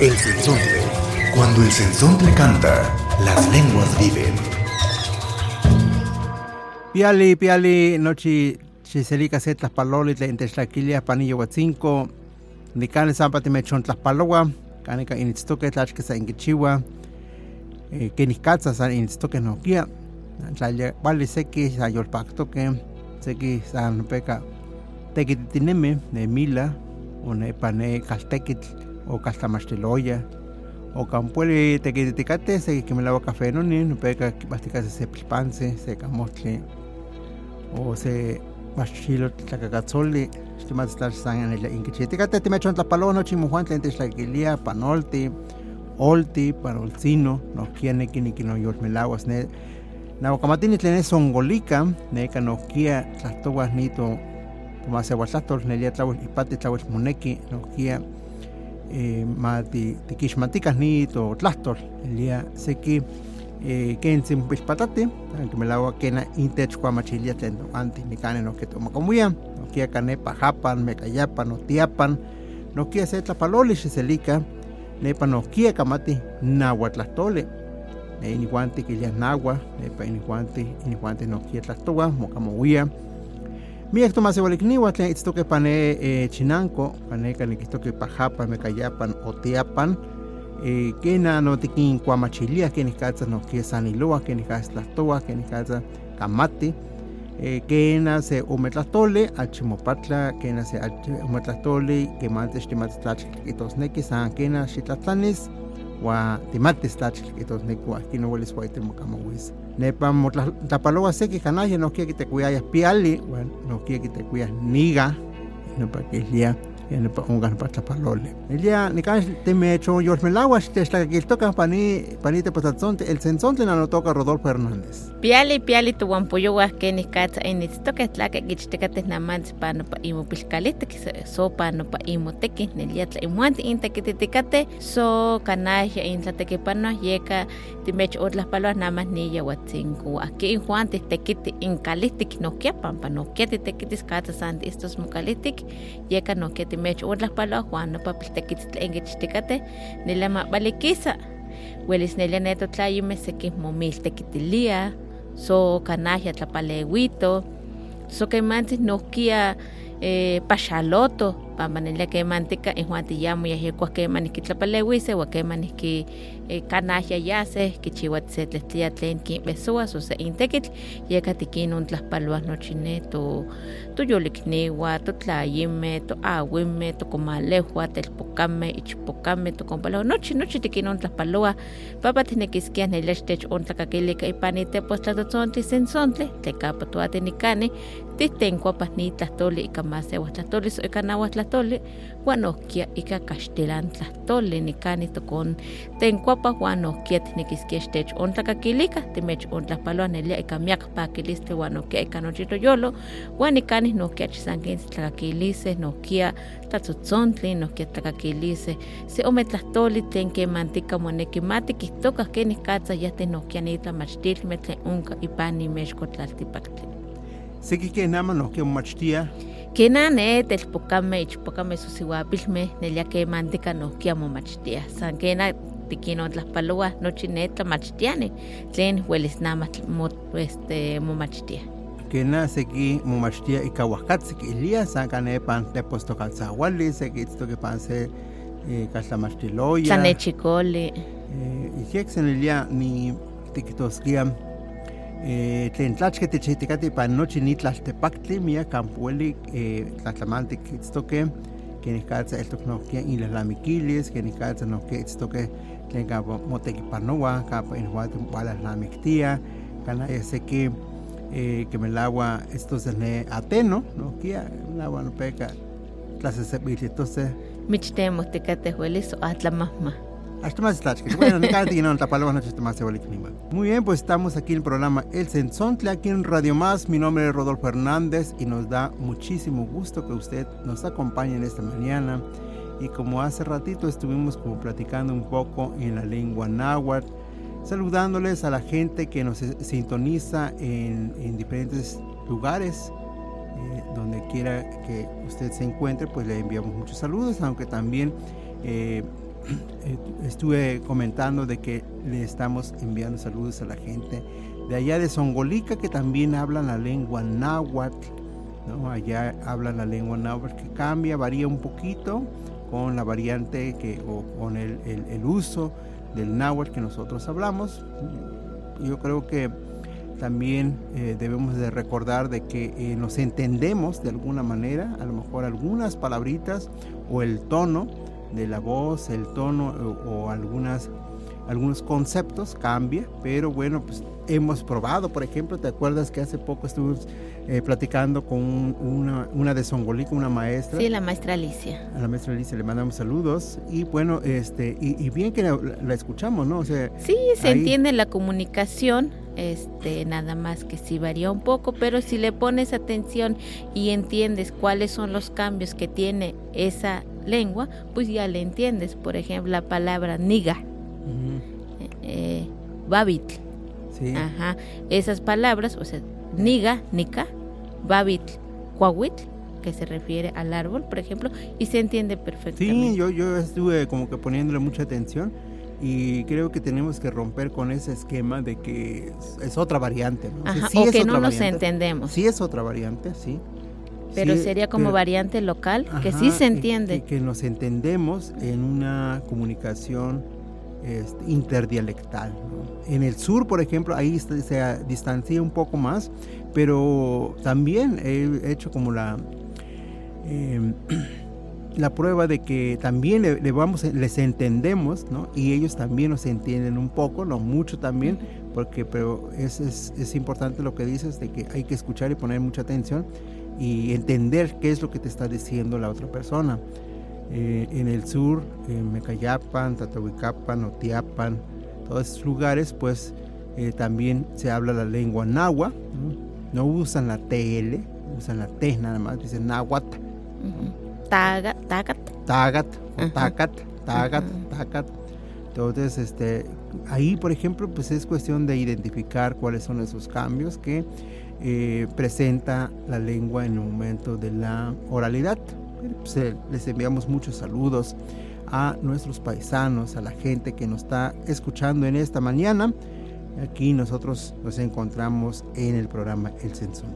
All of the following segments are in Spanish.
El sensontle. Cuando el sensontle canta, las lenguas viven. Piali, piali, nochi chiselica se tlaspaloli tlen techtlaquilia panillo huatzinco, nicane sampa timechon tlaspalowa, canica initztoque tlachque sa inquichiwa, que niscatza san initztoque noquia, wali seki sa yolpactoque, seki san peca tequititineme, ne mila, o ne pane caltequitl, o caltamaxtiloya, o campueli tequititicate, se que me lavo café no ni, no peca basticase se pilpanse, se camotli, o se machilo tlacacazoli, estimas tlax san en el inquichiticate, te me echon tlapalo no chimujuan tlen techlaquilia, panolti, olti, panolcino, no quiene que ni que no yolmelaguas, ne, Nahuacamatini tlen es ongolica, neca noquia tlastoguas nito, tomase huatlastol, nelia tlawel ipati tlawel moneki, noquia, eh, ma ti tiquixmaticas nito tlastol, elia seki, eh, kentzin pilpatati, que me lawa kena intech kuamachilia tlen anti nicane no que toma comuya, noquia canepa japan, mecayapan, otiapan, noquia se tlapaloli xiselica, nepa noquia kamati nahuatlastole, e inihuanti quilia nagua, nepa inihuanti, inihuanti no quietlastoa, mocamouia. Miek tomas igualikniwa tlen itztoque pane eh, chinanco, paneca niquistoque pajapa, mecayapan, otiapan, eh, kena no tikin kuamachilia, que nicatza no quiesaniloa, que nicatza tlastoa, que nicatza kamati, eh, kena se umetlastole, achimopatla, kena se umetlastole, que mantes timatztlach, itosneki san kena xitlatlanis, wa timatis tlachil itos nekua kino welis wa nepa motlapaloa seki kanaya no kia kite kuyaya piali wa no kia kite kuyas niga nepa kilia ya nepa unga nepa tlapalole elia nikan te me echo yolmelagua te xtlakakiltoka pani pani te potatzonte el sensonte na no toca Rodolfo Hernández. Piali, piali tu wampuyowa que ni katsa initztoque tlaque gichtekate namantz pa no pa imo pilcalitek so pa no pa imo teki neliatla imuanti intekititikate so kanaya intlatekipano yeka timech otlas paloas namas niya watzinku aquí injuanti tekiti inkalitik nokia pampa nokia titekitis katsa santi estos mokalitik yeka nokia timech otlas paloas juan no pa piltekititla ingichtekate nilama balikisa Welis nelia neto tlayime seki momiltekitilia so kanahia tlapaleuito so kemantzin nohkia eh, paxaloto pamanelia kemantika ihuan tiyamo yahikuas keman nikitlapaleuise ua keman nihki eh, kanahia yase kichiua se tlehtlia tlen kinbesoa so se intekitl yeka tikinon tlahpaloa nochi ne to toyolikniua totlayime toawime tokomalehua telpokame ichpokame tokompaloa nochi nochi tikinon tlahpaloa papa tinekiskia nelia xtech ontlakakilika ipan itepos tlatotzontli sensontle tlekapa toatinikani tihtenkuapas ni tlahtoli ika masewa tlahtoli so ika nahuas tlahtoli ua nohkia ika kaxtilan tlahtoli nikani tokon tenkuapas ua nohkia tinekiskia xtech ontlakakilika timech ontlahpaloa nelia ika miak pakilistli ua nohkia ika nochi toyolo ua nikani nohkia chisankinsi tlakakilise nohkia tlatotzontli nohkia tlakakilise se ome tlahtoli tlen kemantika moneki mati kihtokah kenih katsa yahti nohkia nitlamachtilmeh tlen onka ipan nimexkotlaltipaktli seki ke nama nohkia momachtia Kena ne telpokame ichpokame sosihuapilme nelia kemantika nohkia momachtia san kena tikinon tlaspaloa nochi ne tlamachtiani tlen welis nama este, momachtia kena seki momachtia huajkatzi kilia san seki se eh, kaltlamachtiloya tlanechikoli eh, senilia ni tlen tlachke tichihtikati ipan nochi ni tlaltepaktli miak kampueli eh, tlatlamantik itztoke kenikatza eltok nohkia inlalamikilis kenikatza nohkia itztoke tlen kampa motekipanoa kampa inhuati walalnamiktia kanaya seki eh, que me lagua estos ne ateno no kia lagua no peca clase se tlachque. Bueno, Muy bien, pues estamos aquí en el programa El Sensontle, aquí en Radio Más. Mi nombre es Rodolfo Hernández y nos da muchísimo gusto que usted nos acompañe en esta mañana. Y como hace ratito estuvimos como platicando un poco en la lengua náhuatl, saludándoles a la gente que nos sintoniza en, en diferentes lugares, eh, donde quiera que usted se encuentre, pues le enviamos muchos saludos, aunque también eh, estuve comentando de que le estamos enviando saludos a la gente de allá de Songolica que también hablan la lengua náhuatl, ¿no? allá hablan la lengua náhuatl que cambia, varía un poquito con la variante que, o con el, el uso del náhuatl que nosotros hablamos. Yo creo que también eh, debemos de recordar de que eh, nos entendemos de alguna manera, a lo mejor algunas palabritas o el tono de la voz, el tono o, algunas algunos conceptos cambia, pero bueno, pues hemos probado, por ejemplo, ¿te acuerdas que hace poco estuvimos eh, platicando con una, una de Songolica, una maestra? Sí, la maestra Alicia. A la maestra Alicia le mandamos saludos y bueno, este y, bien que la, escuchamos, ¿no? O sea, sí, se entiende la comunicación, este nada más que sí varía un poco, pero si le pones atención y entiendes cuáles son los cambios que tiene esa lengua, pues ya le entiendes. Por ejemplo, la palabra niga, eh, babit, Ajá. Esas palabras, o sea, niga, nica, babit, cuahuit, que se refiere al árbol, por ejemplo, y se entiende perfectamente. Sí, yo, yo estuve como que poniéndole mucha atención y creo que tenemos que romper con ese esquema de que es, otra variante. ¿no? o, que no nos entendemos. Sí es otra variante, sí. Pero sería como variante local, que sí se entiende. Que, que, nos entendemos en una comunicación este, interdialectal. En el sur, por ejemplo, ahí se distancia un poco más, pero también he hecho como la... Em, la prueba de que también le, vamos, les entendemos, ¿no? Y ellos también nos entienden un poco, no mucho también, porque pero es, es, es, importante lo que dices de que hay que escuchar y poner mucha atención y entender qué es lo que te está diciendo la otra persona. Eh, en el sur, en Mecayapan, Tatahuicapan, Otiapan, todos esos lugares, pues eh, también se habla la lengua náhuatl, ¿no? usan la TL, usan la T nada más, dicen náhuatl. Tagat, tagat. Tagat, tacat, tagat, tacat. Entonces, este, ahí, por ejemplo, pues es cuestión de identificar cuáles son esos cambios que eh, presenta la lengua en el momento de la oralidad. Les enviamos muchos saludos a nuestros paisanos, a la gente que nos está escuchando en esta mañana. Aquí nosotros nos encontramos en el programa El Censor.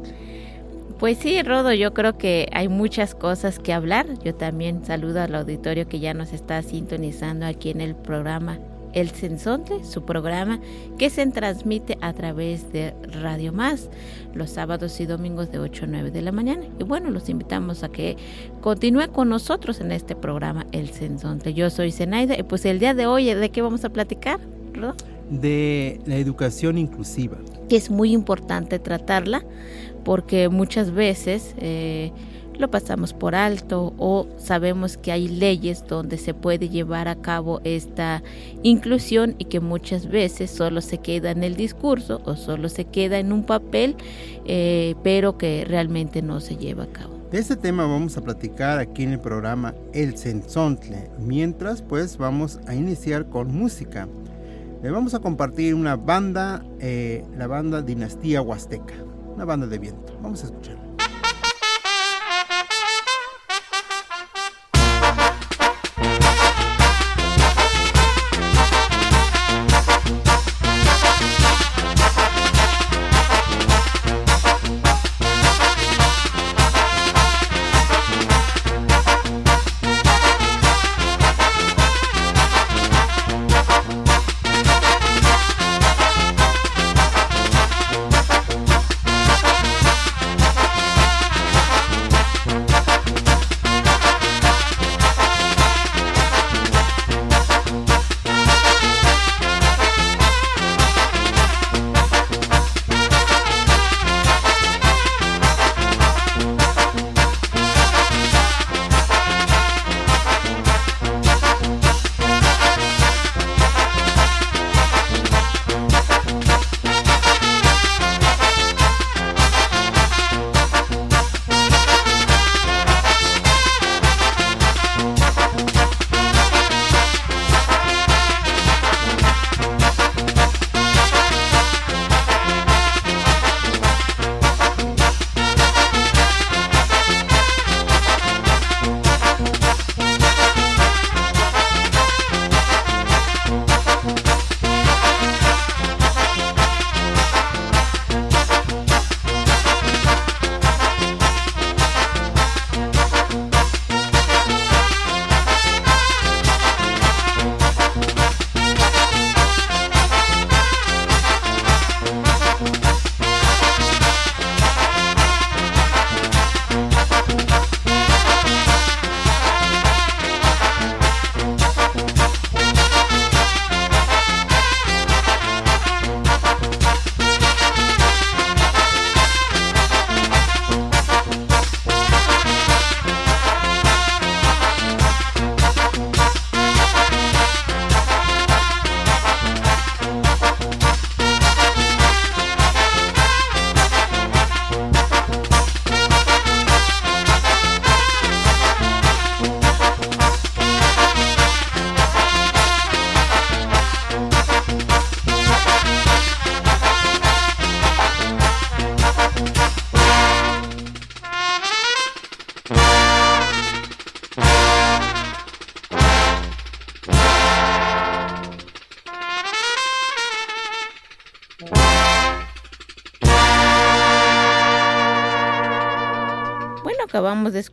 Pues sí, Rodo, yo creo que hay muchas cosas que hablar. Yo también saludo al auditorio que ya nos está sintonizando aquí en el programa El Sensonte, su programa que se transmite a través de Radio Más los sábados y domingos de 8 a 9 de la mañana. Y bueno, los invitamos a que continúe con nosotros en este programa El Sensonte. Yo soy Zenaida y pues el día de hoy, ¿de qué vamos a platicar, Rodo? De la educación inclusiva. Que es muy importante tratarla porque muchas veces eh, lo pasamos por alto o sabemos que hay leyes donde se puede llevar a cabo esta inclusión y que muchas veces solo se queda en el discurso o solo se queda en un papel, eh, pero que realmente no se lleva a cabo. De este tema vamos a platicar aquí en el programa El Sensontle. Mientras, pues vamos a iniciar con música. Le vamos a compartir una banda, eh, la banda Dinastía Huasteca una banda de viento. Vamos a escucharla.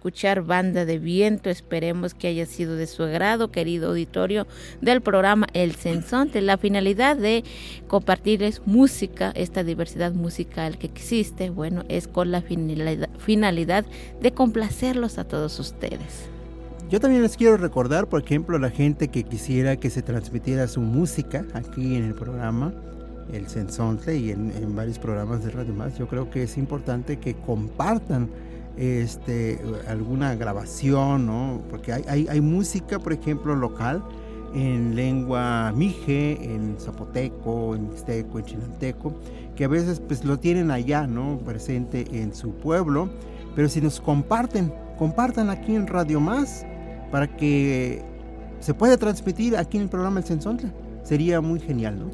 Escuchar Banda de Viento. Esperemos que haya sido de su agrado, querido auditorio del programa El Sensonte. La finalidad de compartirles música, esta diversidad musical que existe, bueno, es con la finalidad de complacerlos a todos ustedes. Yo también les quiero recordar, por ejemplo, la gente que quisiera que se transmitiera su música aquí en el programa el Sensonte y en, varios programas de Radio Más, yo creo que es importante que compartan este, alguna grabación, ¿no? Porque hay, hay, música, por ejemplo, local en lengua mije, en zapoteco, en mixteco, en chinanteco, que a veces pues lo tienen allá, ¿no? Presente en su pueblo, pero si nos comparten, compartan aquí en Radio Más para que se pueda transmitir aquí en el programa El Sensonte sería muy genial, ¿no?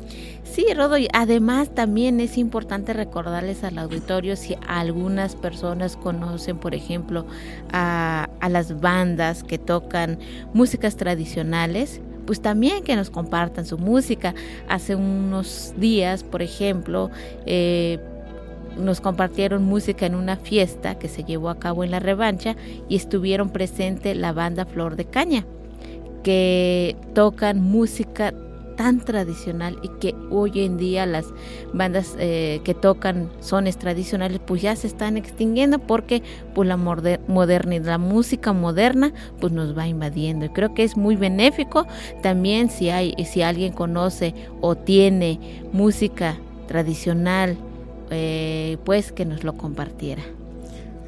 Sí, Rodo, además también es importante recordarles al auditorio si algunas personas conocen, por ejemplo, a, las bandas que tocan músicas tradicionales, pues también que nos compartan su música. Hace unos días, por ejemplo, eh, nos compartieron música en una fiesta que se llevó a cabo en la revancha y estuvieron presente la banda Flor de Caña, que tocan música tan tradicional y que hoy en día las bandas eh, que tocan sones tradicionales pues ya se están extinguiendo porque pues la modernidad, la música moderna pues nos va invadiendo y creo que es muy benéfico también si hay si alguien conoce o tiene música tradicional eh, pues que nos lo compartiera.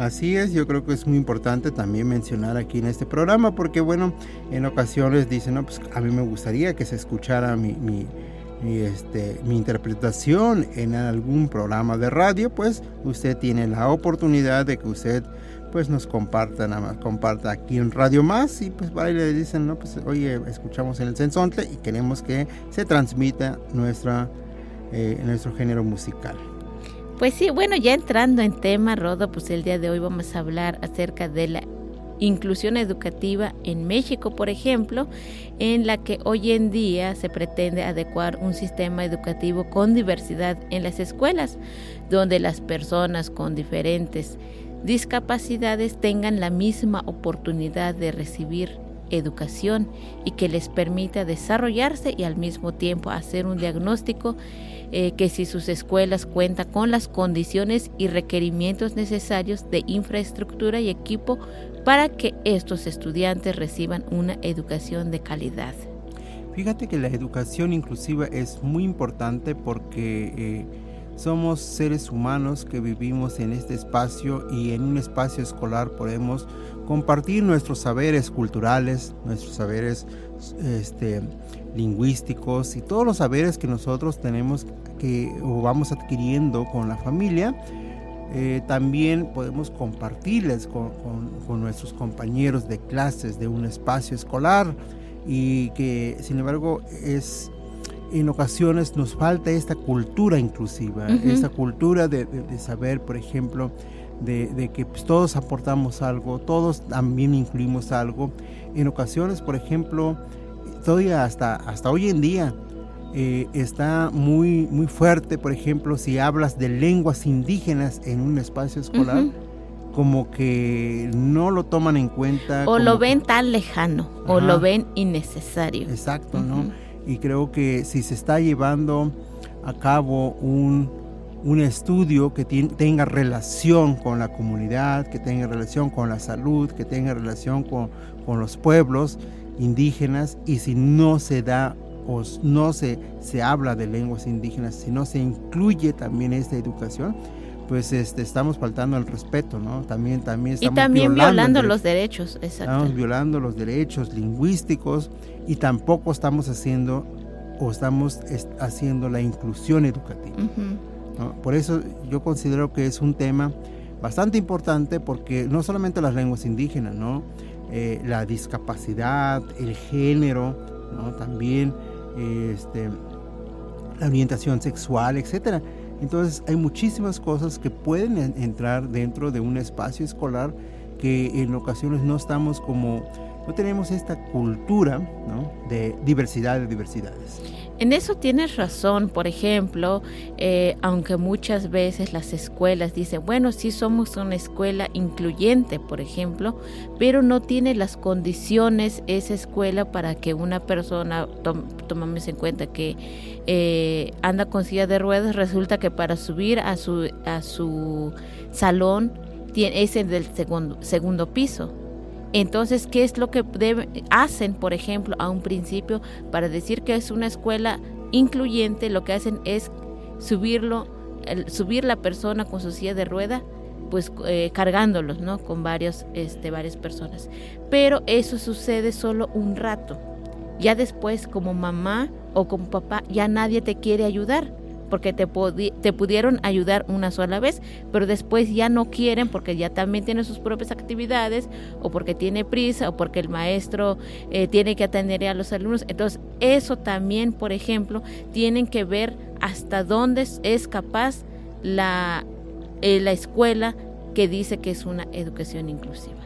Así es, yo creo que es muy importante también mencionar aquí en este programa porque bueno, en ocasiones dicen, no, pues a mí me gustaría que se escuchara mi, mi, este, mi interpretación en algún programa de radio, pues usted tiene la oportunidad de que usted pues nos comparta, nada más, comparta aquí en Radio Más y pues va y le dicen, no, pues oye, escuchamos en el Sensonte y queremos que se transmita nuestra, eh, nuestro género musical. Pues sí, bueno, ya entrando en tema, Rodo, pues el día de hoy vamos a hablar acerca de la inclusión educativa en México, por ejemplo, en la que hoy en día se pretende adecuar un sistema educativo con diversidad en las escuelas, donde las personas con diferentes discapacidades tengan la misma oportunidad de recibir educación y que les permita desarrollarse y al mismo tiempo hacer un diagnóstico eh, que si sus escuelas cuentan con las condiciones y requerimientos necesarios de infraestructura y equipo para que estos estudiantes reciban una educación de calidad. Fíjate que la educación inclusiva es muy importante porque eh, somos seres humanos que vivimos en este espacio y en un espacio escolar podemos compartir nuestros saberes culturales, nuestros saberes este, lingüísticos y todos los saberes que nosotros tenemos que o vamos adquiriendo con la familia, eh, también podemos compartirles con, nuestros compañeros de clases de un espacio escolar y que sin embargo es en ocasiones nos falta esta cultura inclusiva, esta cultura de, saber, por ejemplo, de, que pues, todos aportamos algo, todos también incluimos algo. En ocasiones, por ejemplo, todavía hasta, hasta hoy en día eh, está muy, muy fuerte, por ejemplo, si hablas de lenguas indígenas en un espacio escolar. como que no lo toman en cuenta. O lo ven tan lejano, o lo ven innecesario. Exacto, ¿no? Y creo que si se está llevando a cabo un, un estudio que tenga relación con la comunidad, que tenga relación con la salud, que tenga relación con, con los pueblos, indígenas y si no se da o no se, se habla de lenguas indígenas, si no se incluye también esta educación, pues este, estamos faltando el respeto, ¿no? También, también estamos y también violando, los derechos, exacto. Estamos violando los derechos lingüísticos y tampoco estamos haciendo o estamos haciendo la inclusión educativa. Por eso yo considero que es un tema bastante importante porque no solamente las lenguas indígenas, ¿no? Eh, la discapacidad, el género, también este, la orientación sexual, etc. Entonces hay muchísimas cosas que pueden entrar dentro de un espacio escolar que en ocasiones no estamos como no tenemos esta cultura de diversidad de diversidades. En eso tienes razón, por ejemplo, eh, aunque muchas veces las escuelas dicen, bueno, sí somos una escuela incluyente, por ejemplo, pero no tiene las condiciones esa escuela para que una persona, tomamos en cuenta que eh, anda con silla de ruedas, resulta que para subir a su, a su salón tiene, es el del segundo, segundo piso entonces, ¿qué es lo que hacen, por ejemplo, a un principio para decir que es una escuela incluyente? Lo que hacen es subirlo, subir la persona con su silla de rueda, pues eh, cargándolos, ¿no? Con varios, este, varias personas. Pero eso sucede solo un rato. Ya después, como mamá o como papá, ya nadie te quiere ayudar porque te, te pudieron ayudar una sola vez, pero después ya no quieren porque ya también tiene sus propias actividades o porque tiene prisa o porque el maestro eh, tiene que atender a los alumnos. Entonces, eso también, por ejemplo, tienen que ver hasta dónde es capaz la, eh, la escuela que dice que es una educación inclusiva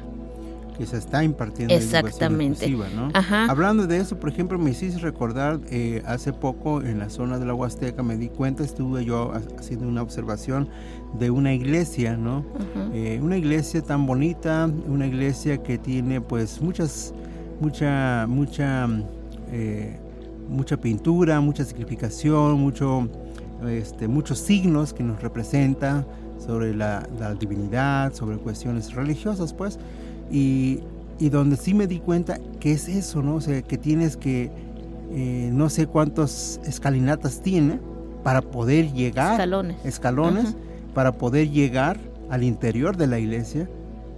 que se está impartiendo Exactamente. ¿no? Hablando de eso, por ejemplo, me hiciste recordar, eh, hace poco en la zona de la Huasteca me di cuenta, estuve yo haciendo una observación de una iglesia, ¿no? Eh, una iglesia tan bonita, una iglesia que tiene pues muchas, mucha, mucha, eh, mucha pintura, mucha significación, mucho, este, muchos signos que nos representa sobre la, la divinidad, sobre cuestiones religiosas, pues y, donde sí me di cuenta que es eso, ¿no? O sea, que tienes que, eh, no sé cuántas escalinatas tiene para poder llegar. Escalones. Escalones, para poder llegar al interior de la iglesia.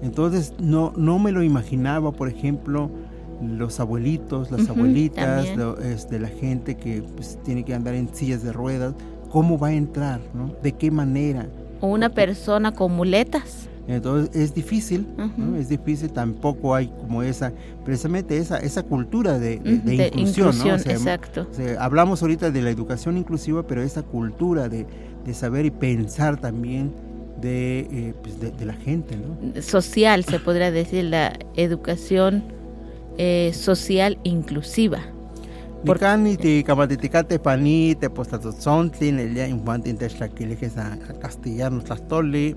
Entonces, no, no me lo imaginaba, por ejemplo, los abuelitos, las abuelitas, de este, la gente que pues, tiene que andar en sillas de ruedas, cómo va a entrar, ¿no? ¿De qué manera? O una persona con muletas. Entonces es difícil, es difícil, tampoco hay como esa, precisamente esa, esa cultura de, inclusión, ¿no? exacto. hablamos ahorita de la educación inclusiva, pero esa cultura de, saber y pensar también de, eh, pues de, la gente, ¿no? Social, se podría decir, la educación eh, social inclusiva. Pani te infantin techlaquili que a castellano tlastoli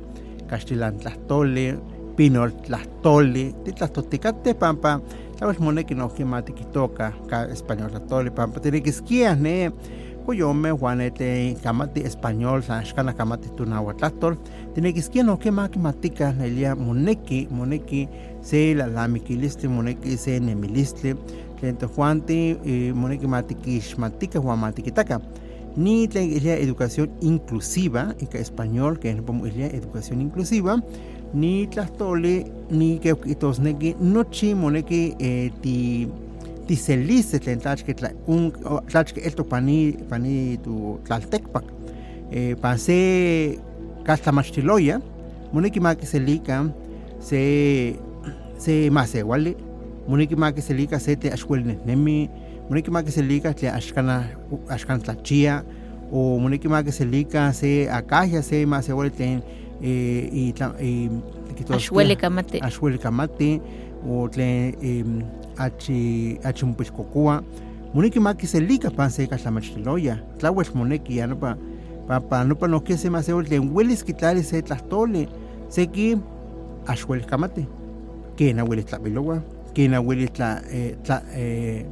castellan tlastoli, pinol tlastoli, titlastoticate pampa, sabes moneki no mati kitoka ka español tlastoli pampa, tiene que esquiar ne, me juanete kamati español san xkana kamati tunahuatlastol, tiene que esquiar no que matica nelia moneki, moneki se la lamiquiliste, moneki se nemiliste, lento juante, eh, moneki matikixmatika juan matikitaka ni la educación inclusiva, en español, que es la educación inclusiva, ni tlastole, ni que itosneki, nochi moneki eh, ti ti celice tlen tlachke un tlachke esto pani pani tu tlaltekpak eh, pase kastamachtiloya moneki maki selika se se masewali moneki maki selika se te axuelnemi moneki ma que se liga tle ashkana ashkan tlachia o moneki ma que se liga se akaja se vuelten eh, y y ashwele kamate ashwele kamate o tle achi achi piscocoa moneki ma que se liga pan se kaslamachtiloya tlawel moneki ya no pa pa pa no pa no que se ma se vuelten hueles quitar se tlastole se que ashwele kamate que na huele tlapilowa que na huele tla eh, tla eh,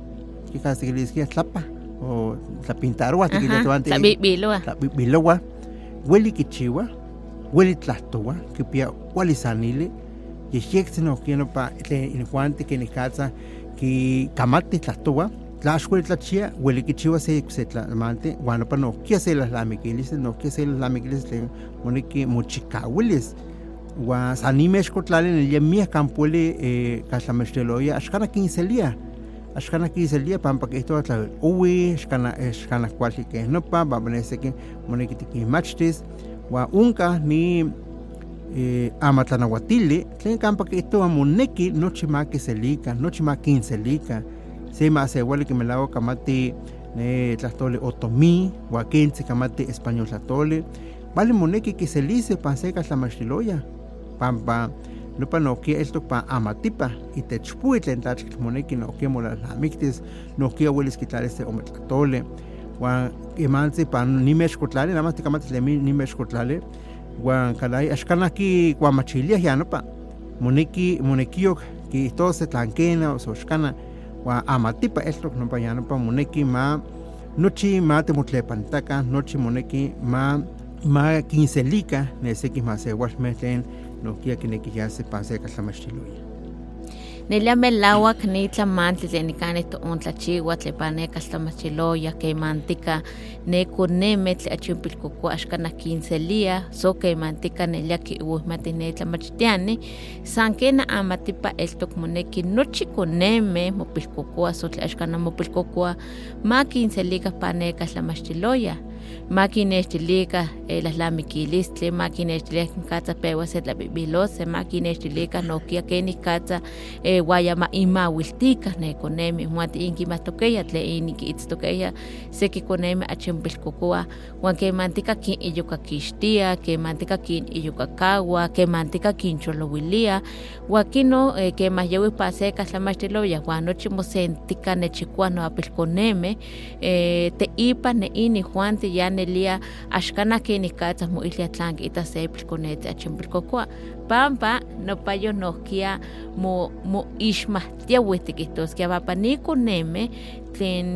le decía tlapa o la pintarua que le tomante la biloa. la biloa. Hueli kichiwa hueli tlastowa que pia hueli sanile y yexte no quiero pa le injuante que ne casa que kamate tlastowa la escuela tlachia hueli kichiwa se se tlamante bueno pa no que hacer las lamiquiles no que hacer las lamiquiles le mone que mochicahuiles. Wa sanime escotlale en el yemia campuele casamesteloya ashkana 15 días axkan aquí selia pampa que esto atla uwi xkana xkana kualti que no pa va benese que moneki tiki machtis wa unka ni eh, amatlanahuatili tlen campa que esto moneki nochi ma que selika nochi ma quin selika se ma se huele que me lago kamati ne tlastole otomi wa quince kamati español tlatole vale moneki que selice panseca tlamachiloya pampa nopa nokia esto pa amatipa y te chpui tlen tachk moneki nokia mola lamiktis nokia quitar este ometlatole wan imanzi pa nimesh kotlale nada más te kamatis lemi nimesh kotlale wan kalai ashkanaki guamachilia ya nopa moneki monekio ki todo se tlankena o soshkana wan amatipa esto nopa ya nopa moneki ma nochi ma temotlepantaka nochi moneki ma ma quincelika neseki ma se washmetlen nokia kineki ya se pase katlamachiluya Nelia melawak ni tlamantli tlen nikani to'on tlachiwa tlepane kaltamachiloya kemantika ne koneme tle achimpilkokua axkana quincelia so kemantika nelia kiuhmati ne tlamachtiani san kena amatipa eltok moneki nochi koneme mopilkokua so tle axkana mopilkokua ma quincelika pane kaltamachiloya ma kinextilika lahlamikilistli ma kinextilika katsa pewa se tlapibilose ma kinextilika nokia kenih katsa waya ma imawiltika ne konemi muati inkimahtokeya tle inikiitztokeya seki konemi achimpilkokua wan kemantika kin iyokakixtia kemantika kin iyokakawa kemantika kincholowilia wan kino kemah yawi pa se katlamaxtiloya wan nochi mosentika nechikua noapilkoneme teipa ne ini juanti ya nelia axkana kenih katsa moilia tlan kiita se pilkonetzi achimpilkokua pampa nopayo nohkia mo mo ixmahtiaui tikihtoskia pampa nikoneme tlen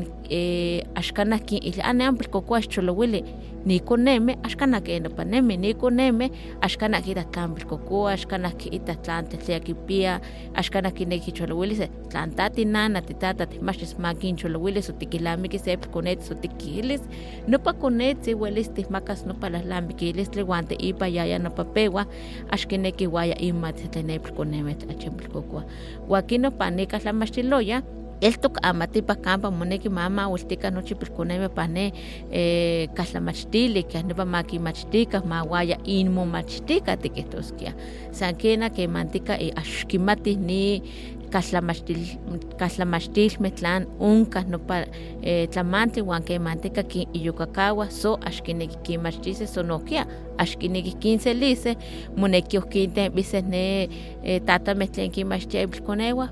axkanah kin ili ane ampilkokua xcholowili nikoneme axkanah ken nopanemi nikoneme axkanah kita tlan pilkokua axkanah kiita tlan tetlia kipia axkanah kineki kicholowilis tlan ta tinana titata timachtis ma kincholowilis o tikilnamiki se pilkonetzi o tikilis nopa konetzi welis tihmakas nopa lahlamikilistli wan teipa yaya nopa pewa axkineki waya imatl tlen nepilkoneme tlachimpilkokua wan kinopa nika tlamachtiloya eltok amatipa kampa moneki mama ultika nochi pilkoneme pane eh, katlamachtili keh nepa makimachtika mawaya inmomachtika tikihtoskia san kena kemantika axkimati ni kaltlamachtilmeh tlan onkah nopa eh, tlamantli wan kemantika kin iyokakawa so axkineki kinmachtiseh so nohkia axkineki kinseliseh moneki ohkintempiseh ne eh, tatameh tlen kinmachtia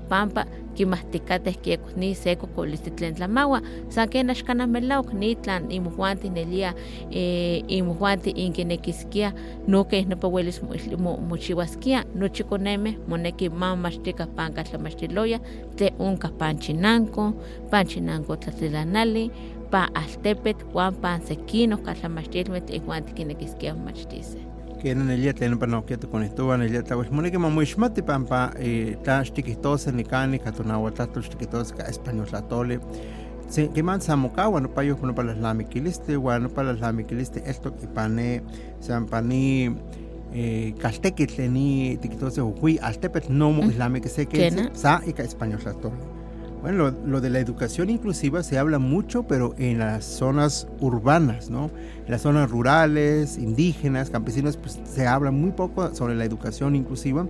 pampa kimahtikateh kieko ni se kokolistli tlen tlamawa san ken axkanah melawak ni tlan imojuanti nelia eh, imojuanti inkinekiskia no keh nopa welis mochiuaskia nochi konemeh moneki mamachtika pan katlamachtiloya tle onkah pan chinanko pan chinanko tlatlilanali pan altepetl wan pan sekinoh katlamachtilmeh tleh tikinekiskia momachtiseh kena nelia tlen panokia tokonihtowa nelia tlawel moneki mamoixmati pampa tla xtikihtosa nikani katonauatlahtol xtikihtosa ka español tlatoli keman san mokawa nopayoh nopa lalnamikilistli wan nopa lalnamikilistli eltok ipane san pani kaltekitl tlen ni tikihtosa uhui altepetl no moihlamiki se Kena. sa ika español tlatoli Bueno, lo, de la educación inclusiva se habla mucho, pero en las zonas urbanas, ¿no? En las zonas rurales, indígenas, campesinas, pues se habla muy poco sobre la educación inclusiva,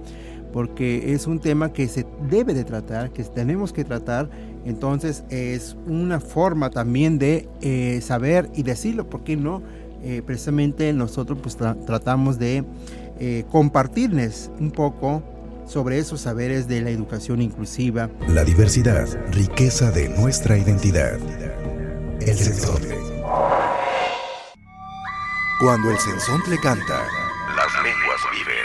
porque es un tema que se debe de tratar, que tenemos que tratar. Entonces es una forma también de eh, saber y decirlo, ¿por qué no? Eh, precisamente nosotros pues tra- tratamos de eh, compartirles un poco sobre esos saberes de la educación inclusiva, La diversidad, riqueza de nuestra identidad. El sensontle. Cuando el sensontle canta, las lenguas viven.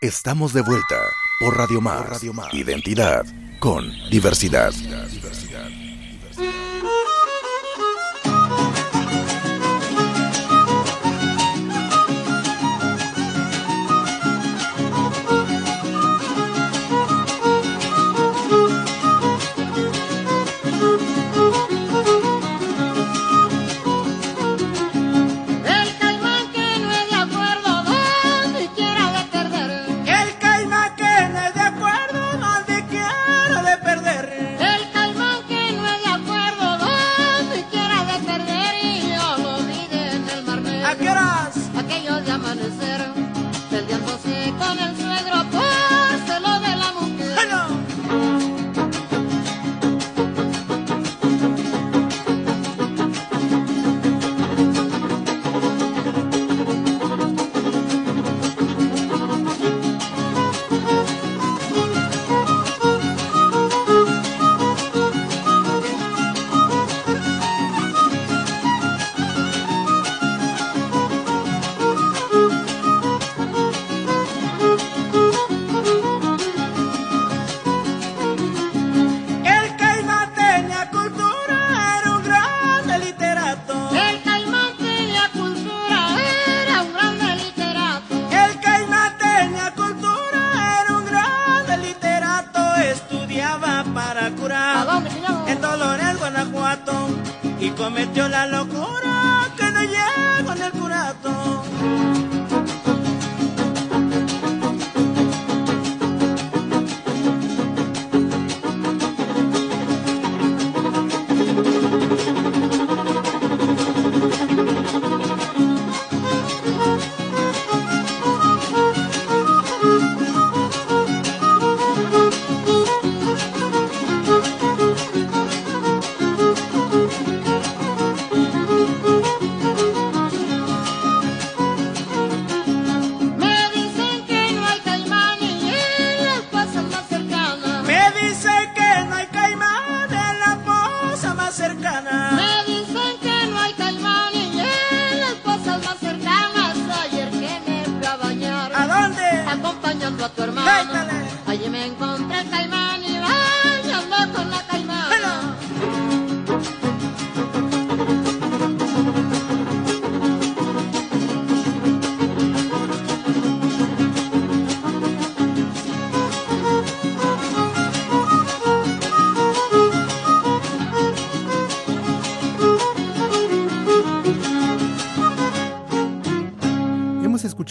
Estamos de vuelta por Radio Más. Identidad con diversidad.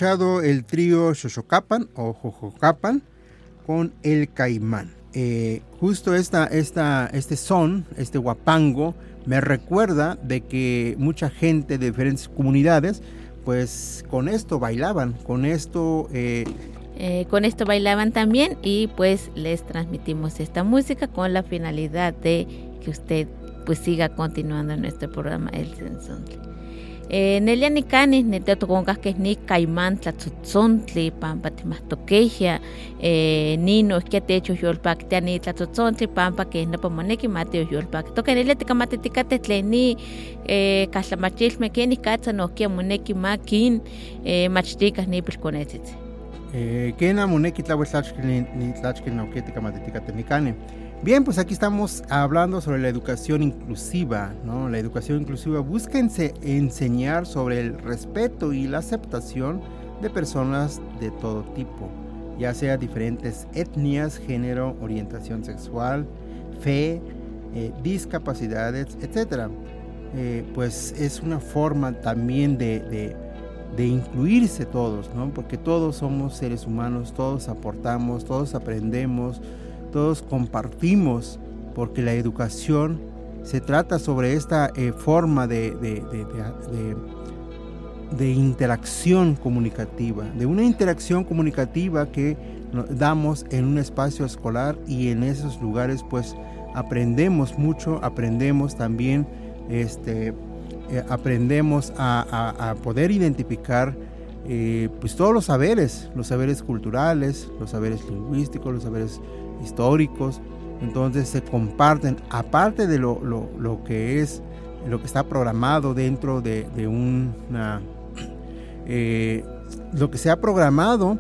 El trío Xochocapan o Jojocapan con el Caimán. Eh, justo esta, esta, este son, este guapango, me recuerda de que mucha gente de diferentes comunidades, pues con esto bailaban, con esto eh, Eh, con esto bailaban también y pues les transmitimos esta música con la finalidad de que usted pues siga continuando nuestro programa El Sensontle. Eh, Nelia ni canis ne te tocongas que ni caimán tlatzotzontle pampa timahtoqueja eh, nino es que te hecho yolpak te ani tlatzotzontle pampa que no pamoneki mate yolpak toca nelia tikamate tikate tleni eh, kaslamachilme que ni katsa no kia moneki makin eh, machticas ni pilconetzitzi. Eh, Kena Muneki Tlahuetlachki ni ni Tlachki Nauquete Kamatetica Tenicane. Bien, pues aquí estamos hablando sobre la educación inclusiva, ¿no? La educación inclusiva busca ense- enseñar sobre el respeto y la aceptación de personas de todo tipo, ya sea diferentes etnias, género, orientación sexual, fe, eh, discapacidades, etc. Eh, pues es una forma también de, de- de incluirse todos, ¿no? Porque todos somos seres humanos, todos aportamos, todos aprendemos, todos compartimos, porque la educación se trata sobre esta eh, forma de, de- interacción comunicativa, de una interacción comunicativa que damos en un espacio escolar y en esos lugares pues aprendemos mucho, aprendemos también este, eh, aprendemos a poder identificar eh, pues todos los saberes, los saberes culturales, los saberes lingüísticos, los saberes históricos. Entonces se comparten, aparte de lo, lo- lo que es, lo que está programado dentro de, de una, eh, lo que se ha programado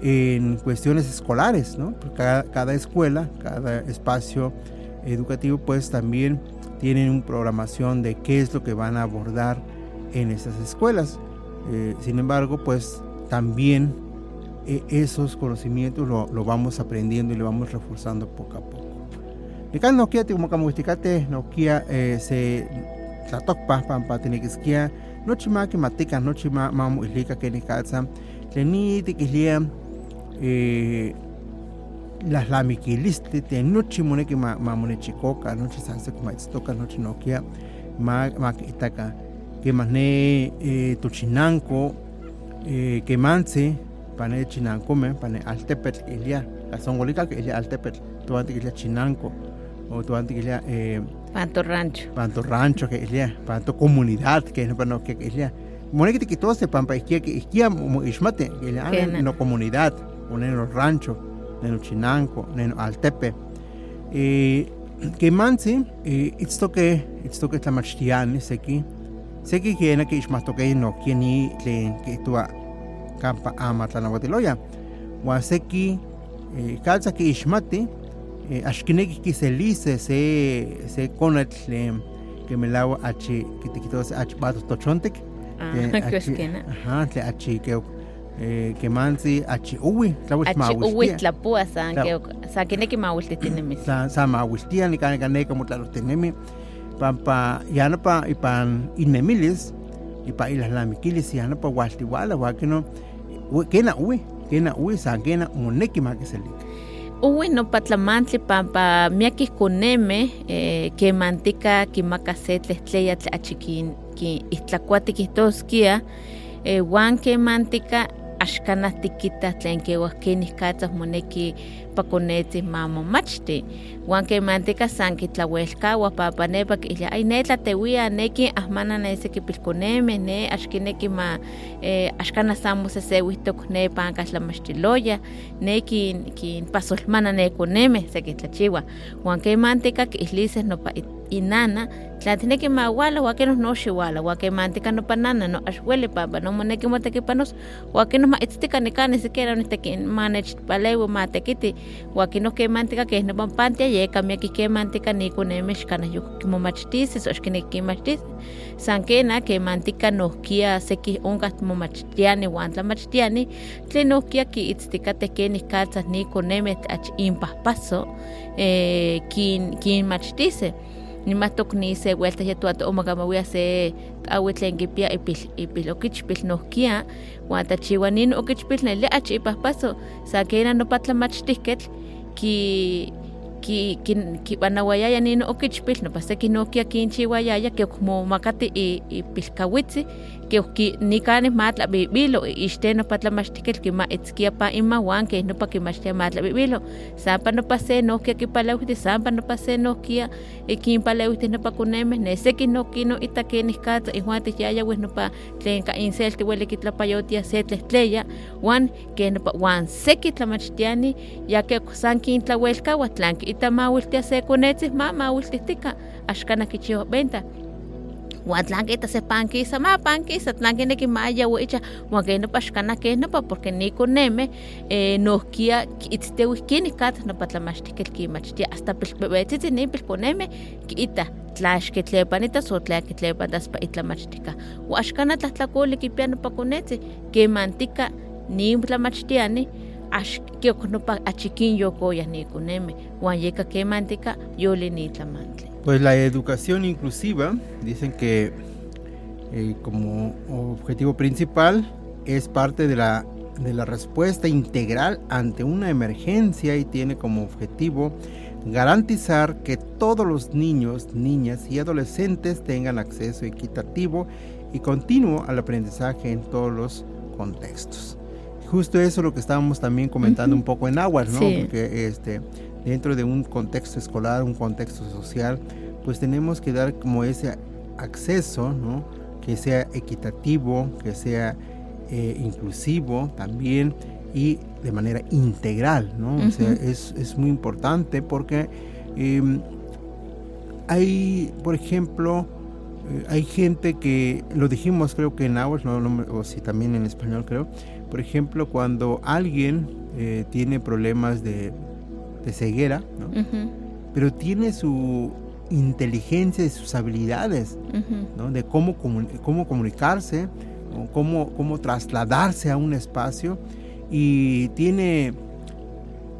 en cuestiones escolares, ¿no? Cada, cada escuela, cada espacio educativo, pues también tienen una programación de qué es lo que van a abordar en esas escuelas. Eh, sin embargo, pues también esos conocimientos lo, lo vamos aprendiendo y lo vamos reforzando poco a poco. Nikan no kia como kamuistikate, no kia eh, se tlatokpa pampa tinikiskia, no chima que matica, no chima mamu islika que nikatsa, tleni tikislia eh, las lamiquiliste te noche moneki ma ma monechicoca noche sanse como toca noche nokia ma ma itaka que mane eh, tochinanco eh, pane chinanco me pane altepet ilia la songolica que ilia altepet tu antes ilia chinanco o tu antes ilia eh, Panto Rancho. panto rancho que ilia panto comunidad que no pano que ilia moneki te quitó se pampa isquia que isquia mo ismate que ilia Kena. no comunidad o neno rancho neno chinanco neno altepe eh, que mansi eh, itztoque itztoque tlamachtiani seki seki kiena que ismatoque no kieni tlen que tua campa ama tlanawatiloya wa seki eh, calza que ismati eh, ashkineki kiselice se se conetl tlen que melawa achi que te quitó achi bato tochontek Ah, Eh, achi-. Ajá, tle achi que eh, que mansi achi uwi, Achi mawiltia. uwis tlapua san Tla- que san que neki mawiltitinemis. sa sa mawiltia ni como tlalo tenemi pampa yana pa ipan inemilis ipa ilas lamikilis yana pa walti kena uwi kena uwi sa kena moneki makiselik Uwi no patlamantli pampa miakis kuneme eh, que mantica kimaka se tlehtleya tle achikin ki istlakuati kihtoskia eh, wan que mantica axkanah tikita tlen keuahkinih katzah moneki pakonetzi mamomachti wan que mantica san kitlauelkawa papa nepa kilia ay ne tlatewia neki ahmana ne sekipilkoneme ne axkineki ma eh, axkanah san moseseuihtok ne panka tlamachtiloya ne kin kin pasolmana ne koneme sekitlachiwa wan ke mantika kiihlises nopa inana tlatineki mawala wakenos no xiwala wake mantika nopa nana no axueli papa no moneki motekipanos wakenos ma itztika nikani siquiera niteki manechpalewi matekiti wakinos ke mantika keh nopa pantia yeka miaki ke mantika nikoneme xkanah yok kimomachtisis o xkineki kimachtis san kena ke mantika nohkia seki onkah momachtiani wan tlamachtiani tlen nohkia kiitztikateh kenih katzah nikonemeh tlach inpahpaso eh, kin kinmachtise nimahtok ni se vuelta ya tuato omakamawia se awi tlen kipia ipil ipil okichpil nohkia wan tachiwa nin okichpil neli achi ipahpaso sa kena nopa tlamachtihketl ki ki ki kipanawayaya nin okichpil nopa seki nohkia kinchiwayaya ke okmomakati i- ipilkawitzi ke oki nikani matlabibilo ixte nopa tlamachtiketl kima itzkia pa ima wan ke nopa kimachtia matlabibilo sampa nopa se nohkia kipaleuhti sampa nopa se nohkia ikinpaleuhti nopa kunemeh ne seki nohkino ita kenih katza ihuan tihyayawih nopa tlen ka inselti ueli kitlapayotia se tlehtleya wan ke nopa wan seki tlamachtiani ya ke san kintlauelkawa tlan kiita mawiltia se konetzih ma mawiltihtika axkanah kichiwa venta Wan tlan kita se pankisa, ma pankisa, tlan kineki ma yawicha, wan ke nopa xkanah ke nopa, porque nikoneme, eh, nohkia itztewih kinih kat nopa tlamachtikel kimachtia, hasta pilbebetzitzi nin pilkoneme, kiita, tla xkitlepanitas o tla kitlepatas pa itlamachtika. Wa axkanah tlahtlakoli kipia nopa konetzi, kemantika nin tlamachtiani, ax kiok nopa achikin yokoyah nikoneme, wan yeka kemantika yoli nitlamantli. Pues la educación inclusiva, dicen que eh, como objetivo principal es parte de la, de la respuesta integral ante una emergencia y tiene como objetivo garantizar que todos los niños, niñas y adolescentes tengan acceso equitativo y continuo al aprendizaje en todos los contextos. Justo eso es lo que estábamos también comentando un poco en Aguas, ¿no? Sí. Porque este, dentro de un contexto escolar, un contexto social, pues tenemos que dar como ese acceso, ¿no? Que sea equitativo, que sea eh, inclusivo también y de manera integral, ¿no? O sea, es, es muy importante porque em, hay, por ejemplo, eh, hay gente que, lo dijimos creo que en Aguas, no, no me- o si también en español creo, por ejemplo, cuando alguien eh, tiene problemas de, de ceguera, ¿no? Pero tiene su inteligencia y sus habilidades. ¿no? De cómo, cómo comunicarse, cómo, cómo trasladarse a un espacio y tiene,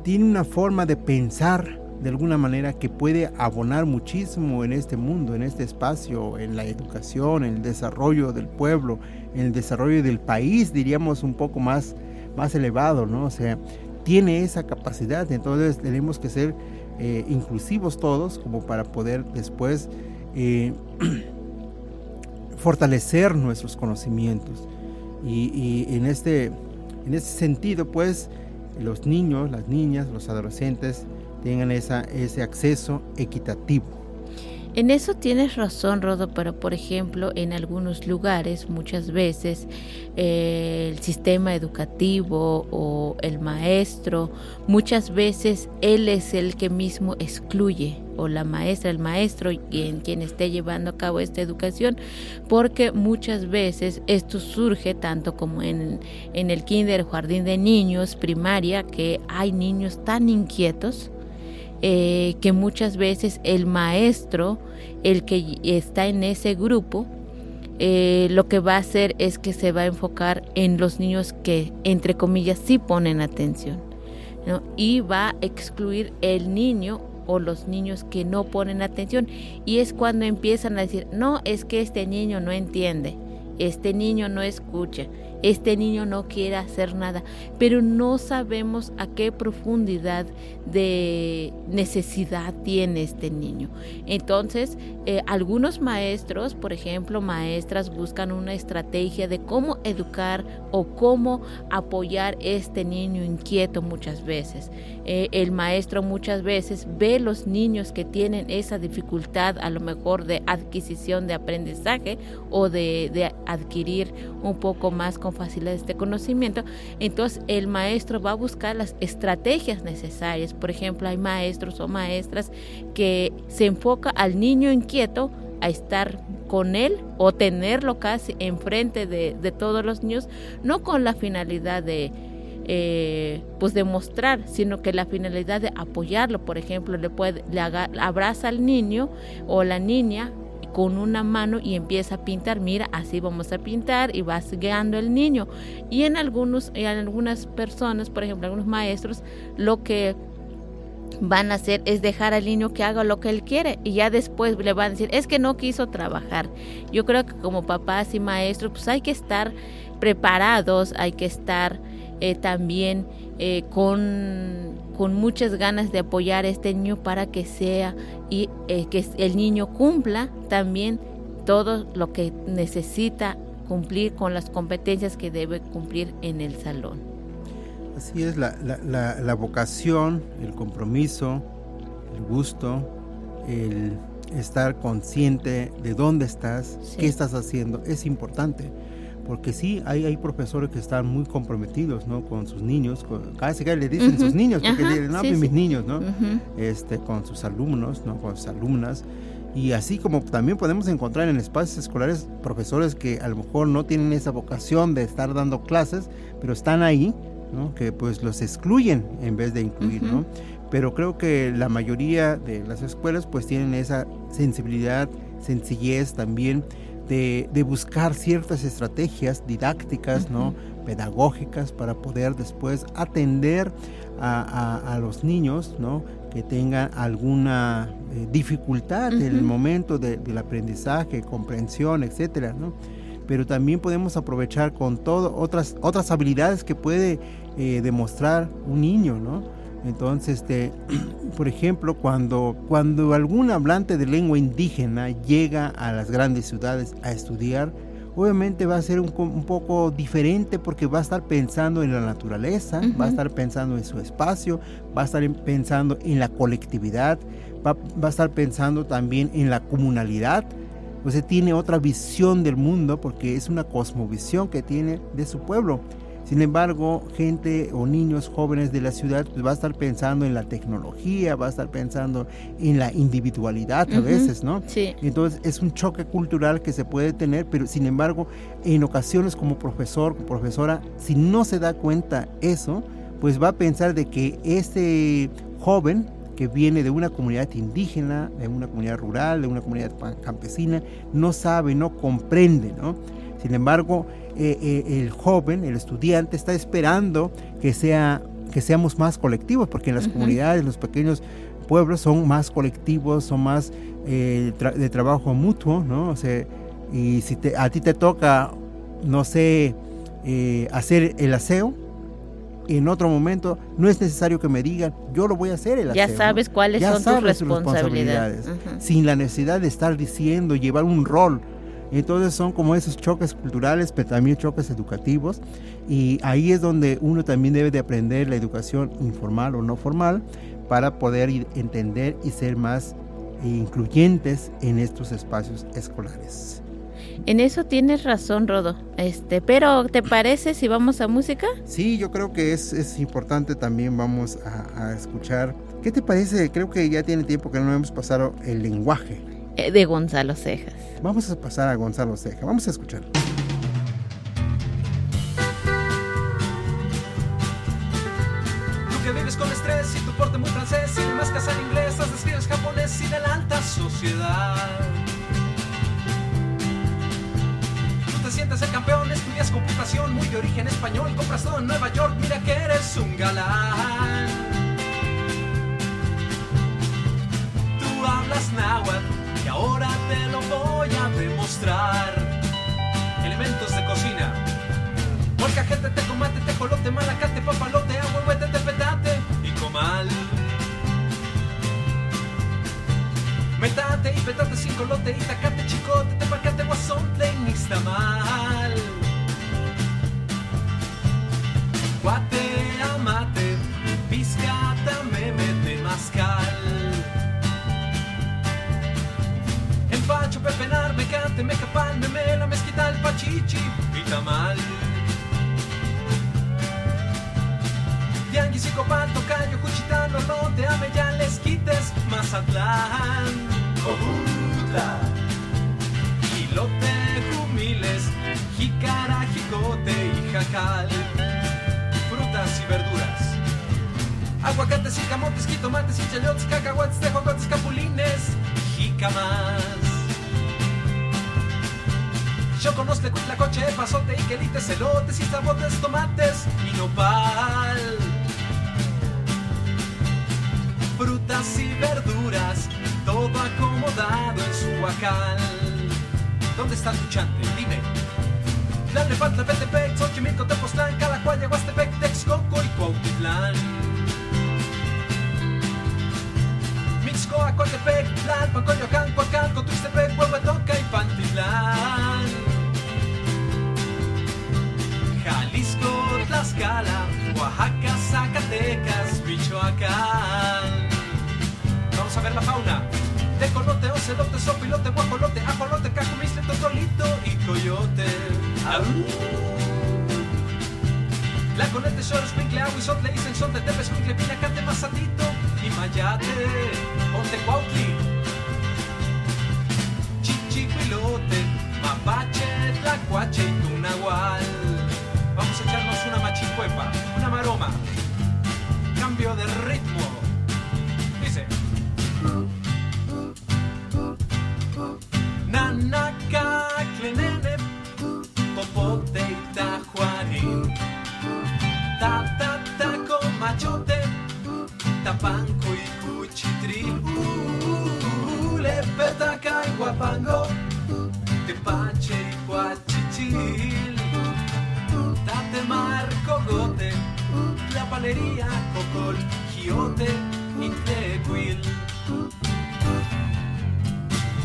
tiene una forma de pensar de alguna manera que puede abonar muchísimo en este mundo, en este espacio, en la educación, en el desarrollo del pueblo, en el desarrollo del país, diríamos un poco más, más elevado, ¿no? O sea, tiene esa capacidad, entonces tenemos que ser eh, inclusivos todos como para poder después eh, fortalecer nuestros conocimientos. Y, en, este, en este sentido, pues, los niños, las niñas, los adolescentes tengan esa, ese acceso equitativo. En eso tienes razón, Rodo, pero por ejemplo, en algunos lugares muchas veces eh, el sistema educativo o el maestro, muchas veces él es el que mismo excluye, o la maestra, el maestro, quien, quien esté llevando a cabo esta educación, porque muchas veces esto surge tanto como en, en el kinder, jardín de niños, primaria, que hay niños tan inquietos eh, que muchas veces el maestro, el que está en ese grupo, eh, lo que va a hacer es que se va a enfocar en los niños que, entre comillas, sí ponen atención. Y va a excluir el niño o los niños que no ponen atención. Y es cuando empiezan a decir, no, es que este niño no entiende, este niño no escucha, este niño no quiere hacer nada, pero no sabemos a qué profundidad de necesidad tiene este niño. Entonces, eh, algunos maestros, por ejemplo, maestras buscan una estrategia de cómo educar o cómo apoyar este niño inquieto muchas veces. Eh, el maestro muchas veces ve los niños que tienen esa dificultad a lo mejor de adquisición de aprendizaje o de, de adquirir un poco más con facilidad este conocimiento, entonces el maestro va a buscar las estrategias necesarias. Por ejemplo, hay maestros o maestras que se enfoca al niño inquieto a estar con él o tenerlo casi enfrente de, de todos los niños, no con la finalidad de eh, pues demostrar, sino que la finalidad de apoyarlo, por ejemplo, le puede, le abraza al niño o la niña con una mano y empieza a pintar, mira, así vamos a pintar y vas guiando el niño. Y en algunos, en algunas personas, por ejemplo, algunos maestros, lo que van a hacer es dejar al niño que haga lo que él quiere y ya después le van a decir, es que no quiso trabajar. Yo creo que como papás y maestros, pues hay que estar preparados, hay que estar eh, también eh, con, con, muchas ganas de apoyar a este niño para que sea y eh, que el niño cumpla también todo lo que necesita cumplir con las competencias que debe cumplir en el salón. Así es, la, la, la vocación, el compromiso, el gusto, el estar consciente de dónde estás, sí. qué estás haciendo, es importante porque sí, hay, hay profesores que están muy comprometidos, ¿no? Con sus niños, con, casi que le dicen uh -huh. sus niños, porque Ajá, dicen, no, sí, pues sí. mis niños, ¿no? Uh -huh. este, con sus alumnos, ¿no? Con sus alumnas. Y así como también podemos encontrar en espacios escolares profesores que a lo mejor no tienen esa vocación de estar dando clases, pero están ahí, ¿no? Que pues los excluyen en vez de incluir, uh -huh. ¿no? Pero creo que la mayoría de las escuelas pues tienen esa sensibilidad, sencillez también de, de, buscar ciertas estrategias didácticas, uh -huh. ¿no? pedagógicas, para poder después atender a, a, a los niños ¿no? que tengan alguna eh, dificultad uh -huh. en el momento de, del aprendizaje, comprensión, etcétera, ¿no? Pero también podemos aprovechar con todo otras, otras habilidades que puede eh, demostrar un niño, ¿no? Entonces, este, por ejemplo, cuando, cuando algún hablante de lengua indígena llega a las grandes ciudades a estudiar, obviamente va a ser un, un poco diferente porque va a estar pensando en la naturaleza, uh -huh. va a estar pensando en su espacio, va a estar pensando en la colectividad, va, va a estar pensando también en la comunalidad. O sea, tiene otra visión del mundo porque es una cosmovisión que tiene de su pueblo. Sin embargo, gente o niños jóvenes de la ciudad pues, va a estar pensando en la tecnología, va a estar pensando en la individualidad a uh -huh. veces, ¿no? Sí. Entonces es un choque cultural que se puede tener, pero sin embargo, en ocasiones como profesor, como profesora, si no se da cuenta eso, pues va a pensar de que este joven que viene de una comunidad indígena, de una comunidad rural, de una comunidad campesina, no sabe, no comprende, ¿no? Sin embargo, eh, eh, el joven, el estudiante, está esperando que, sea, que seamos más colectivos, porque en las uh -huh. comunidades, los pequeños pueblos son más colectivos, son más eh, tra de trabajo mutuo, ¿no? O sea, y si te, a ti te toca, no sé, hacer el aseo, en otro momento no es necesario que me digan, yo lo voy a hacer el ya aseo. sabes ¿no? cuáles ya son sabes tus responsabilidades. Uh -huh. Sin la necesidad de estar diciendo, llevar un rol. Entonces son como esos choques culturales, pero también choques educativos. Y ahí es donde uno también debe de aprender la educación informal o no formal para poder entender y ser más incluyentes en estos espacios escolares. En eso tienes razón, Rodo. Este, pero ¿te parece si vamos a música? Sí, yo creo que es, es importante también vamos a, a escuchar. ¿Qué te parece? Creo que ya tiene tiempo que no hemos pasado el lenguaje. Eh, de Gonzalo Cejas. Vamos a pasar a Gonzalo Ceja. Vamos a escuchar. Tú que vives con estrés y tu porte muy francés y demás casa en inglés, las describes japonés y de la alta sociedad. sientes el campeón, estudias computación, muy de origen español, compras todo en Nueva York, mira que eres un galán. Tú hablas náhuatl y ahora te lo voy a demostrar. Elementos de cocina. Molcajete, tecomate, tejolote, malacate, papalote, ahuehuete, tepetate y comal. Metate y petate sin colote y tacate, chicote, tepacate, guasontle y nixtamal. Guate, pepenar, mecate, mecapal, memela, mezquital, pachichi y tamal. Tianguis cuchitán, te ame, ya les quites, Mazatlán. Cojutla. Gilote, jumiles, jícara, jicote y jacal. Frutas y verduras. Aguacates y camotes, jitomates y chayotes, cacahuates, tejocotes, capulines, jícamas. La coche, pasote quelites, elotes y sabotes, tomates y nopal. Frutas y verduras, todo acomodado en su huacal. ¿Dónde está tu chante? Dime. Tlalnepantla, Petepec, Xochimilco, Tepoztlán, Calacuaya, Huastepec, Texcoco y Cuautitlán. Mixcoa, Coatepec, Tlalpan, Coyoacán, Coacalco, Tuxtepec, Huehuetoca y Pantitlán. Tlaxcala, Oaxaca, Zacatecas, Michoacán. Vamos a ver la fauna. Tecolote, ocelote, sopilote, guajolote, ajolote, cajumistle, totolito y coyote. ¡Au! Tlaconete, Xoros, Pincle, Aguizotle, Isenzote, Tepes, Pincle, Pinacate, Mazatito y Mayate. Ponte Cuautli. Chichicuilote, Mapache, Tlacuache y Tunahual. Vamos a echarnos una machicuepa, una maroma. Cambio de ritmo. Dice. Nanaca, clenene, popote y tajuarín. Ta, ta, taco, machote, tapanco y cuchitril. Uh, le petaca y guapango, tepache y guachichil. Tate marco gote, la palería, cocol, giote y tequil.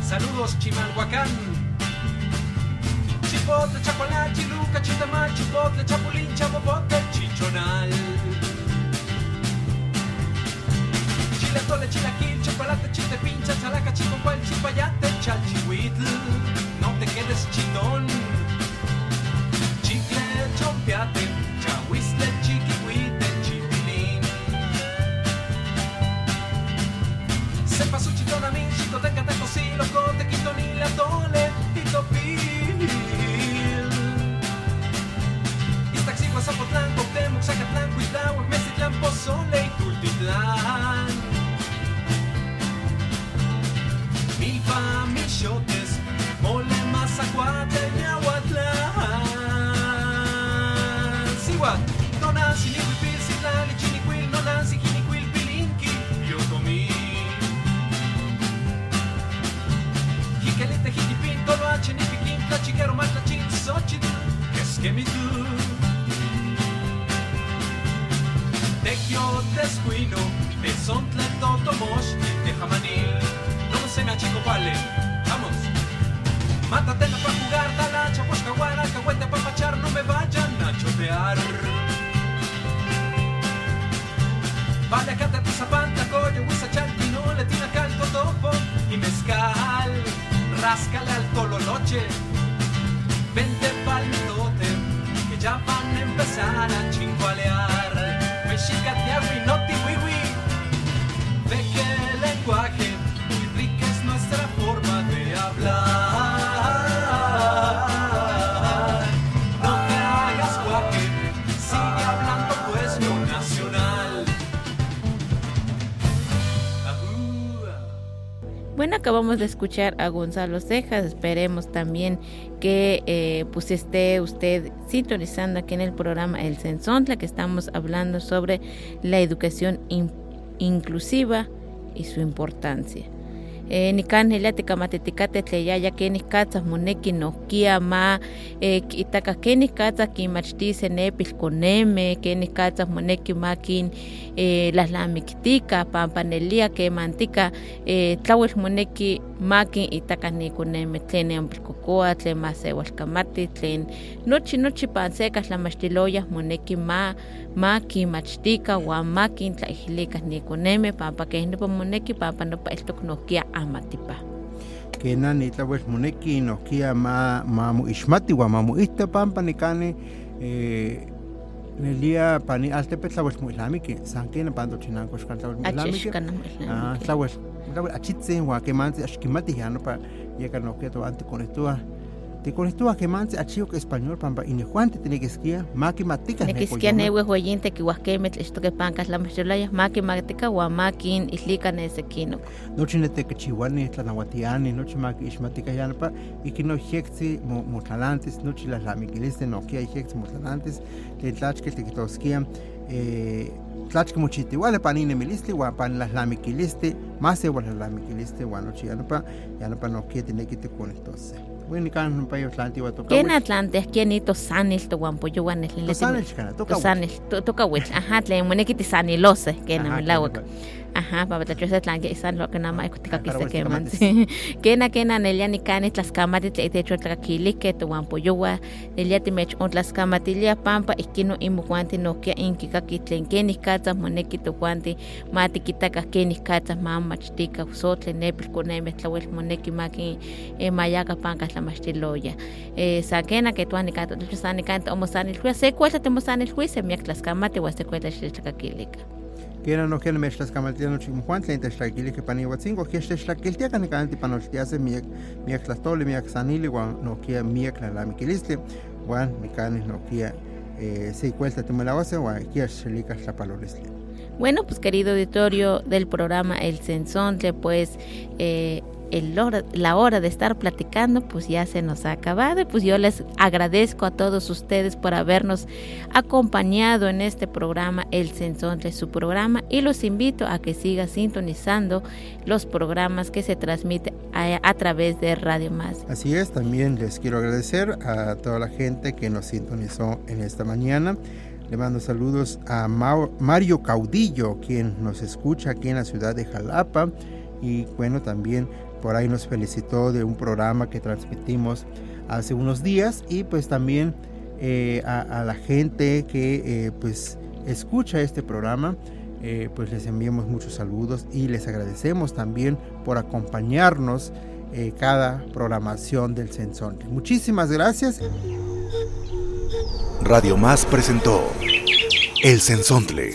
Saludos Chimalhuacán. Chipotle, chacualá, chiluca, chitamal, chipotle, chapulín, chapopote, chichonal. Chilatole, chilaquil, chocolate, chiltepín, chachalaca, chiconcual, chipayate, chalchihuitl. No te quedes chitón. ciął piaty, działy sleciki. Se pasó chitona mi chicoteca, te cosí, loco, te quito ni la dole, tito pil. I taxi, guasapotlán, coctem, oxacatlán, cuitlán, mesitlán, pozole y tultitlán. Mi pa, mi. Chotear. Vale, acá tu zapanta, coyo, huizachal, pinole, tinacal, totopo y mezcal. Ráscale al tololoche, vente pa'l que ya van a empezar a chingualear. Acabamos de escuchar a Gonzalo Cejas. Esperemos también que eh, pues esté usted sintonizando aquí en el programa El la que estamos hablando sobre la educación inclusiva y su importancia eh, nikan hilati kamatitikate tleyaya kenih katzah moneki nohkia ma eh, itaka kenih katzah kinmachti senepil koneme kenih katzah moneki ma kin eh, pampanelia kemantika eh, tlawel moneki makin itaka nikoneme tlen ampilkokoa tlen masewalkamati tlen nochi nochi panseka tlamachtiloya moneki ma ma kinmachtika uan ma kintlaijilika nikoneme pampa keh nopa moneki pampa nopa iltok nohkia amatipa kena nitlawel moneki nohkia ma ma muixmati uan ma muihta pampa nikani eh, Nelia pani altepetl tlawel muilhamiki san kena panto chinanko xkan tlawel muilhamiki ah tlawel tlawel achitzi uan kemanzi axkimati ya nopa yeka nohkia toanti konehtua tikonihtowa kemanzi achiok español pampa inejuanti tinikiskia makimatika nekiskia newe hueyinte kiuahkemitl ixtoke pankas lamachilaya makimatika uan makin islika nesekinok nochi netekichiuani tlanauatiani nochi makiixmatika yanapa ikino ijektzi motlalantis nochi lahlamikilistli nohkia ijektzi motlalantis tlen tlachkeh tikitoskia eh, tlachki mochitiuali pan inemilistli uan pan lahlamikilistli más seual lahlamikilistli uan nochi yanapa yanapa nohkia tineki tikonihtosseh Bueno, kan pa yo Atlanti wa toka. Ken Atlante, ken ito sanil to wan po yuan el le. Sanil kana, toka. Sanil, toka wich. Aha, tle mo nekiti sanilose ken amilawak. Ajá, para tlacho se tlan que isan lo que nada más tika que se queman. Kena kena nelia ni cani tlas kamati te te chotla kili que tu wampo yowa nelia ti mech on tlas kamati lia pampa ikino imu kwanti no kia inki ka kitlen keni kata moneki tu kwanti mati kitaka keni kata mama chtika sotle nepil kone metlawel moneki maki e mayaka panka la mastiloya. E sa kena que tuani kata tlacho sani kanta omo sani lhuya se kuelta te mo sani lhuya se miak tlas kamati wa se kuelta kena no ken mech las kamaltia no chimjuan tlen techtlakili que pani watzingo que techtlakiltia kan kan tipanoltiase miek miek tlatoli miek sanili wan no kia miek la lamikilistli wan mikan no kia eh, se cuelta timelawase wan kia xelika tlapalolistli Bueno, pues querido auditorio del programa El Sensontle, pues eh, el hora, la hora de estar platicando pues ya se nos ha acabado y pues yo les agradezco a todos ustedes por habernos acompañado en este programa El Sensón de su programa y los invito a que siga sintonizando los programas que se transmiten a, a, través de Radio Más. Así es, también les quiero agradecer a toda la gente que nos sintonizó en esta mañana. Le mando saludos a Mario Caudillo, quien nos escucha aquí en la ciudad de Jalapa. Y bueno, también por ahí nos felicitó de un programa que transmitimos hace unos días y pues también eh, a, la gente que eh, pues escucha este programa eh, pues les enviamos muchos saludos y les agradecemos también por acompañarnos cada programación del Sensón. Muchísimas gracias. Radio Más presentó El Sensontle,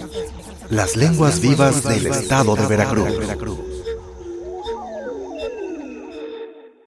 las lenguas vivas del estado de Veracruz.